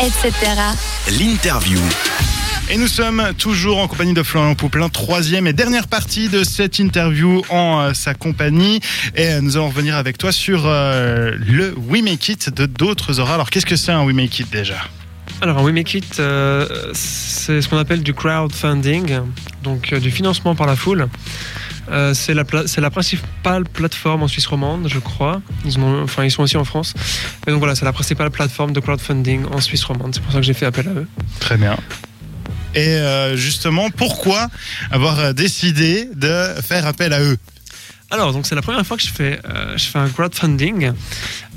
etc. L'interview. Et nous sommes toujours en compagnie de Florian Pouplin, troisième et dernière partie de cette interview en euh, sa compagnie. Et euh, nous allons revenir avec toi sur euh, le We Make It de d'autres auras. Alors qu'est-ce que c'est un We Make It déjà? Alors, un We Make It, euh, c'est ce qu'on appelle du crowdfunding, donc euh, du financement par la foule. Euh, c'est la, pla- c'est la principale plateforme en Suisse romande, je crois. Ils, ont, enfin, ils sont aussi en France. Et donc voilà, c'est la principale plateforme de crowdfunding en Suisse romande. C'est pour ça que j'ai fait appel à eux. Très bien. Et euh, justement, pourquoi avoir décidé de faire appel à eux? Alors, donc c'est la première fois que je fais, euh, je fais un crowdfunding.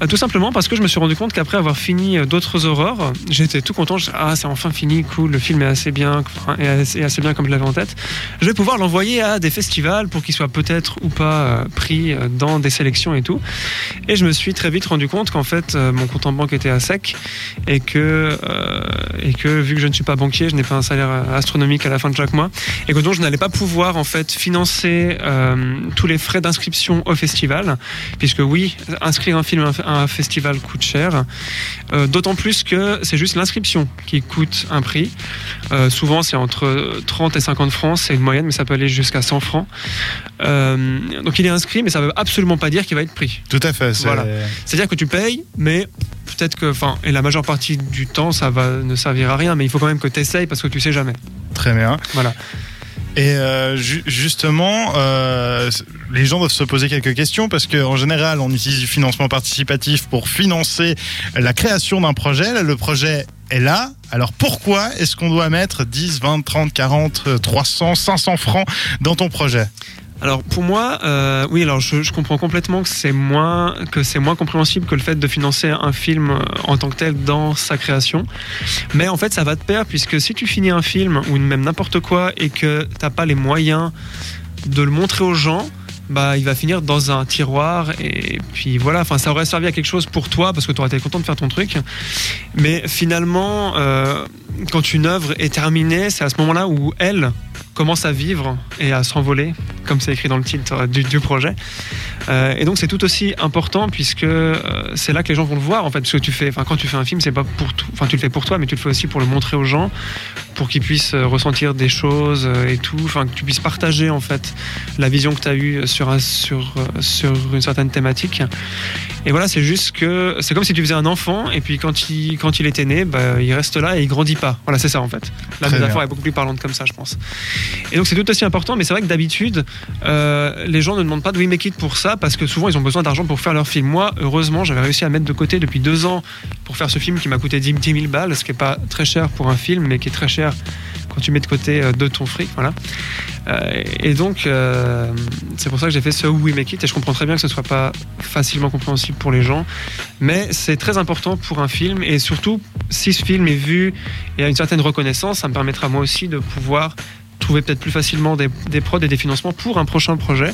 Euh, tout simplement parce que je me suis rendu compte qu'après avoir fini euh, d'autres aurores, j'étais tout content. Ah, c'est enfin fini, cool, le film est assez bien, est assez, bien comme je l'avais en tête. Je vais pouvoir l'envoyer à des festivals pour qu'il soit peut-être ou pas pris dans des sélections et tout. Et je me suis très vite rendu compte qu'en fait, mon compte en banque était à sec et que, et que vu que je ne suis pas banquier, je n'ai pas un salaire astronomique à la fin de chaque mois et que donc je n'allais pas pouvoir en fait financer tous les frais d'inscription au festival, puisque oui, inscrire un film à un- festival coûte cher, Euh, d'autant plus que c'est juste l'inscription qui coûte un prix. Euh, souvent c'est entre 30 et 50 francs, c'est une moyenne, mais ça peut aller jusqu'à 100 francs. Euh, donc il est inscrit, mais ça veut absolument pas dire qu'il va être pris. Tout à fait. c'est- Voilà. C'est-à-dire que tu payes, mais peut-être que, enfin, et la majeure partie du temps, ça va ne servir à rien, mais il faut quand même que tu essayes parce que tu sais jamais. Très bien. Voilà. Et euh, ju- justement, euh, les gens doivent se poser quelques questions parce qu'en général, on utilise du financement participatif pour financer la création d'un projet. Là, le projet est là. Alors pourquoi est-ce qu'on doit mettre 10, 20, 30, 40, euh, 300, 500 francs dans ton projet? Alors pour moi, euh, oui, alors je, comprends complètement que c'est moins que c'est moins compréhensible que le fait de financer un film euh, en tant que tel dans sa création. Mais en fait, ça va de pair puisque si tu finis un film ou même n'importe quoi et que t'as pas les moyens de le montrer aux gens. Bah, il va finir dans un tiroir et puis voilà. Enfin, ça aurait servi à quelque chose pour toi parce que tu aurais été content de faire ton truc. Mais finalement, euh, quand une œuvre est terminée, c'est à ce moment-là où elle commence à vivre et à s'envoler, comme c'est écrit dans le titre du, du projet. Euh, et donc c'est tout aussi important puisque euh, c'est là que les gens vont le voir en fait. Parce que tu fais, enfin quand tu fais un film, c'est pas pour, enfin tu le fais pour toi, mais tu le fais aussi pour le montrer aux gens, pour qu'ils puissent euh, ressentir des choses euh, et tout, enfin que tu puisses partager en fait la vision que tu as eue sur un- sur euh, sur une certaine thématique. Et voilà, c'est juste que c'est comme si tu faisais un enfant et puis quand il quand il était né, bah, il reste là et il grandit pas. Voilà, c'est ça en fait. La métaphore est beaucoup plus parlante comme ça, je pense. Et donc c'est tout aussi important, mais c'est vrai que d'habitude, euh, les gens ne demandent pas de We Make It pour ça, parce que souvent ils ont besoin d'argent pour faire leur film. Moi, heureusement, j'avais réussi à mettre de côté depuis deux ans pour faire ce film qui m'a coûté 10 10 000 balles, ce qui est pas très cher pour un film, mais qui est très cher quand tu mets de côté euh, de ton fric. Voilà. Euh, et donc, euh, c'est pour ça que j'ai fait ce We Make It, et je comprends très bien que ce soit pas facilement compréhensible pour les gens, mais c'est très important pour un film, et surtout, si ce film est vu et a une certaine reconnaissance, ça me permettra moi aussi de pouvoir trouver peut-être plus facilement des, des prods et des financements pour un prochain projet,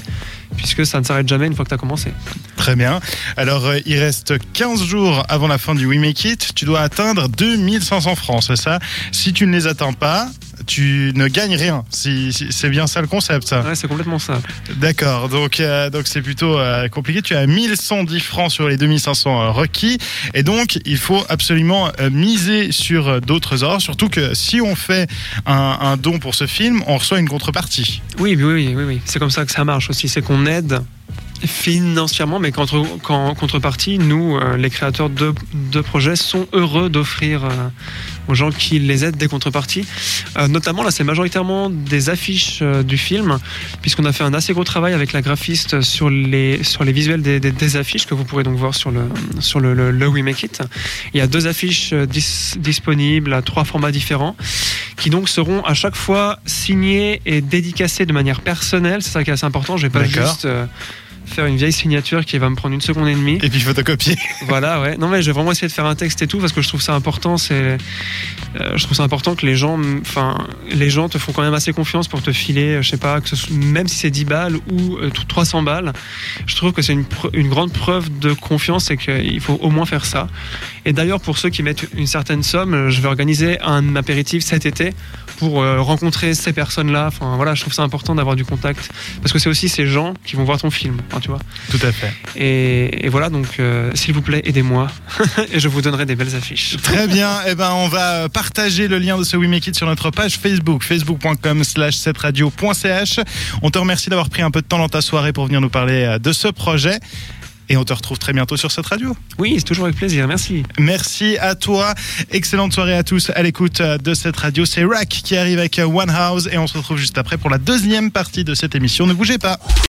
puisque ça ne s'arrête jamais une fois que tu as commencé. Très bien. Alors, euh, il reste 15 jours avant la fin du We Make It. Tu dois atteindre 2500 francs, c'est ça? Si tu ne les atteins pas, tu ne gagnes rien. Si, si- c'est bien ça le concept, ça. Ouais, c'est complètement ça. D'accord. Donc, euh, donc c'est plutôt euh, compliqué. Tu as 1110 francs sur les 2500 euh, requis, et donc il faut absolument euh, miser sur euh, d'autres ors. Surtout que si on fait un, un don pour ce film, on reçoit une contrepartie. Oui, oui, oui, oui, oui. c'est comme ça que ça marche aussi. C'est qu'on aide financièrement, mais qu'en qu'en contrepartie, nous, euh, les créateurs de, de projets, sont heureux d'offrir euh, aux gens qui les aident des contreparties. Euh, notamment, là, c'est majoritairement des affiches du film, puisqu'on a fait un assez gros travail avec la graphiste sur les, sur les visuels des, des- des affiches que vous pourrez donc voir sur le, sur le, le, le We Make It. Il y a deux affiches dis- disponibles à trois formats différents qui donc seront à chaque fois signées et dédicacées de manière personnelle. C'est ça qui est assez important. Je vais pas D'accord. juste faire une vieille signature qui va me prendre une seconde et demie. Et puis photocopier. Voilà, ouais. Non, mais je vais vraiment essayer de faire un texte et tout parce que je trouve ça important. C'est, euh, je trouve ça important que les gens, enfin, les gens te font quand même assez confiance pour te filer, euh, je sais pas, que ce même si c'est 10 balles ou euh, 300 balles. Je trouve que c'est une, une grande preuve de confiance et qu'il faut au moins faire ça. Et d'ailleurs, pour ceux qui mettent une certaine somme, je vais organiser un apéritif cet été pour euh, rencontrer ces personnes-là. Enfin, voilà, je trouve ça important d'avoir du contact parce que c'est aussi ces gens qui vont voir ton film. Enfin, tu vois. Tout à fait. Et, et voilà, donc euh, s'il vous plaît, aidez-moi et je vous donnerai des belles affiches. Très bien. Eh ben, on va partager le lien de ce We Make It sur notre page Facebook, facebook.com slash setradio.ch. On te remercie d'avoir pris un peu de temps dans ta soirée pour venir nous parler euh, de ce projet. Et on te retrouve très bientôt sur cette radio. Oui, c'est toujours avec plaisir. Merci. Merci à toi. Excellente soirée à tous à l'écoute euh, de cette radio. C'est Rack qui arrive avec One House et on se retrouve juste après pour la deuxième partie de cette émission. Ne bougez pas.